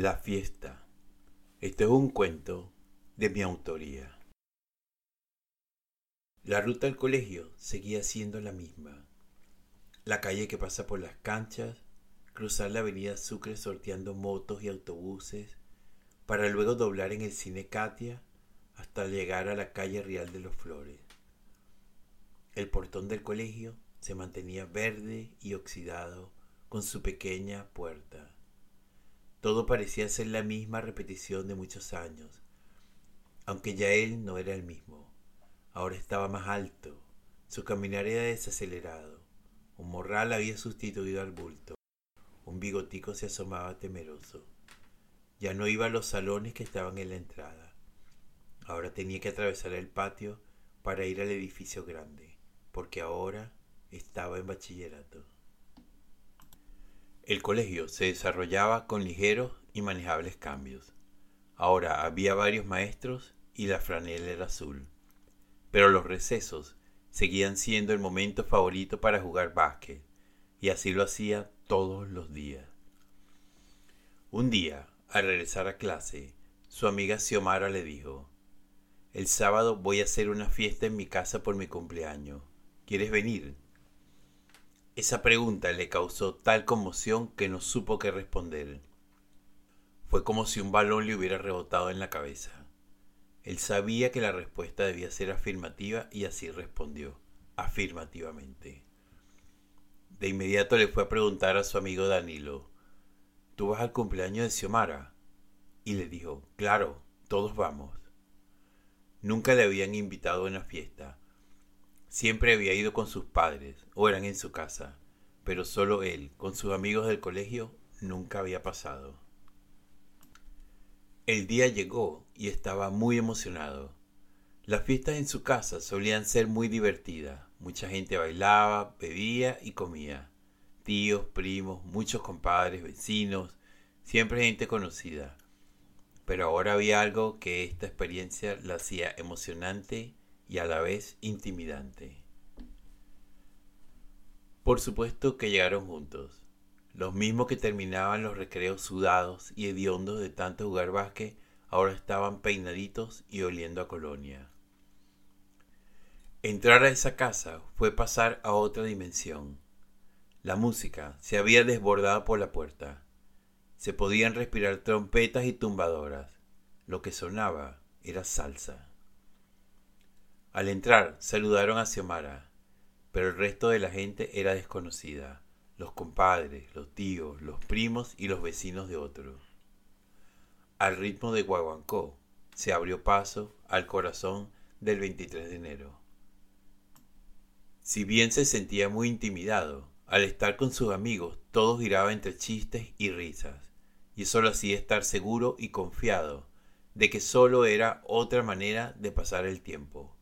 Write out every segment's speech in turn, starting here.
La fiesta. Este es un cuento de mi autoría. La ruta al colegio seguía siendo la misma. La calle que pasa por las canchas, cruzar la avenida Sucre sorteando motos y autobuses, para luego doblar en el cine Katia hasta llegar a la calle Real de los Flores. El portón del colegio se mantenía verde y oxidado con su pequeña puerta. Todo parecía ser la misma repetición de muchos años, aunque ya él no era el mismo. Ahora estaba más alto, su caminar era desacelerado. Un morral había sustituido al bulto. Un bigotico se asomaba temeroso. Ya no iba a los salones que estaban en la entrada. Ahora tenía que atravesar el patio para ir al edificio grande, porque ahora estaba en bachillerato. El colegio se desarrollaba con ligeros y manejables cambios. Ahora había varios maestros y la franela era azul. Pero los recesos seguían siendo el momento favorito para jugar básquet, y así lo hacía todos los días. Un día, al regresar a clase, su amiga Xiomara le dijo, El sábado voy a hacer una fiesta en mi casa por mi cumpleaños. ¿Quieres venir? Esa pregunta le causó tal conmoción que no supo qué responder. Fue como si un balón le hubiera rebotado en la cabeza. Él sabía que la respuesta debía ser afirmativa y así respondió, afirmativamente. De inmediato le fue a preguntar a su amigo Danilo, ¿tú vas al cumpleaños de Xiomara? Y le dijo, claro, todos vamos. Nunca le habían invitado a una fiesta, Siempre había ido con sus padres o eran en su casa, pero solo él, con sus amigos del colegio, nunca había pasado. El día llegó y estaba muy emocionado. Las fiestas en su casa solían ser muy divertidas. Mucha gente bailaba, bebía y comía. Tíos, primos, muchos compadres, vecinos, siempre gente conocida. Pero ahora había algo que esta experiencia la hacía emocionante y a la vez intimidante. Por supuesto que llegaron juntos, los mismos que terminaban los recreos sudados y hediondos de tanto jugar básquet, ahora estaban peinaditos y oliendo a colonia. Entrar a esa casa fue pasar a otra dimensión. La música se había desbordado por la puerta. Se podían respirar trompetas y tumbadoras. Lo que sonaba era salsa. Al entrar, saludaron a Xiomara, pero el resto de la gente era desconocida, los compadres, los tíos, los primos y los vecinos de otros. Al ritmo de Guaguancó, se abrió paso al corazón del 23 de enero. Si bien se sentía muy intimidado, al estar con sus amigos todo giraba entre chistes y risas, y eso lo hacía estar seguro y confiado de que solo era otra manera de pasar el tiempo.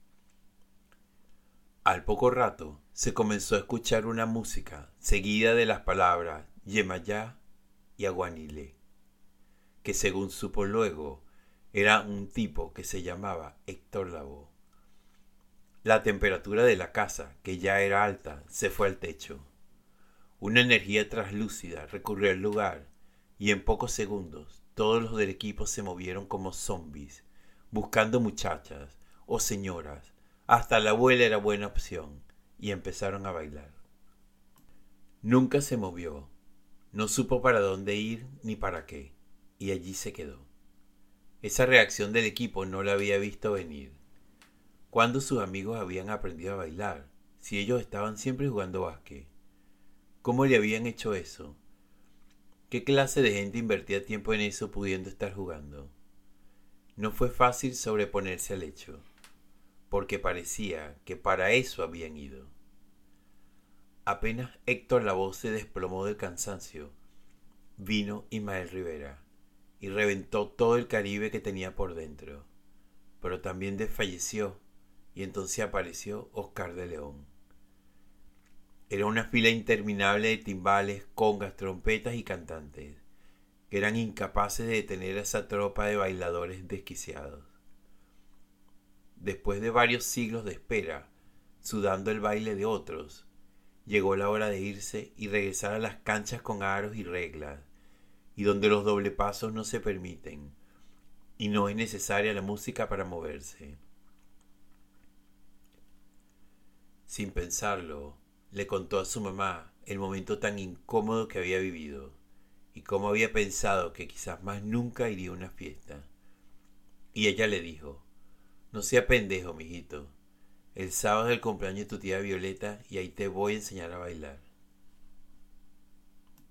Al poco rato se comenzó a escuchar una música seguida de las palabras Yemayá y Aguanile, que según supo luego era un tipo que se llamaba Héctor Lavoe. La temperatura de la casa, que ya era alta, se fue al techo. Una energía traslúcida recorrió el lugar y en pocos segundos todos los del equipo se movieron como zombies, buscando muchachas o señoras hasta la abuela era buena opción y empezaron a bailar. Nunca se movió, no supo para dónde ir ni para qué, y allí se quedó. Esa reacción del equipo no la había visto venir. ¿Cuándo sus amigos habían aprendido a bailar? Si ellos estaban siempre jugando básquet. ¿Cómo le habían hecho eso? ¿Qué clase de gente invertía tiempo en eso pudiendo estar jugando? No fue fácil sobreponerse al hecho porque parecía que para eso habían ido. Apenas Héctor Lavoe se desplomó del cansancio, vino Ismael Rivera y reventó todo el Caribe que tenía por dentro. Pero también desfalleció y entonces apareció Oscar de León. Era una fila interminable de timbales, congas, trompetas y cantantes, que eran incapaces de detener a esa tropa de bailadores desquiciados después de varios siglos de espera, sudando el baile de otros, llegó la hora de irse y regresar a las canchas con aros y reglas, y donde los doble pasos no se permiten y no es necesaria la música para moverse. Sin pensarlo, le contó a su mamá el momento tan incómodo que había vivido y cómo había pensado que quizás más nunca iría a una fiesta. Y ella le dijo, no sea pendejo, mijito. El sábado es el cumpleaños de tu tía Violeta y ahí te voy a enseñar a bailar.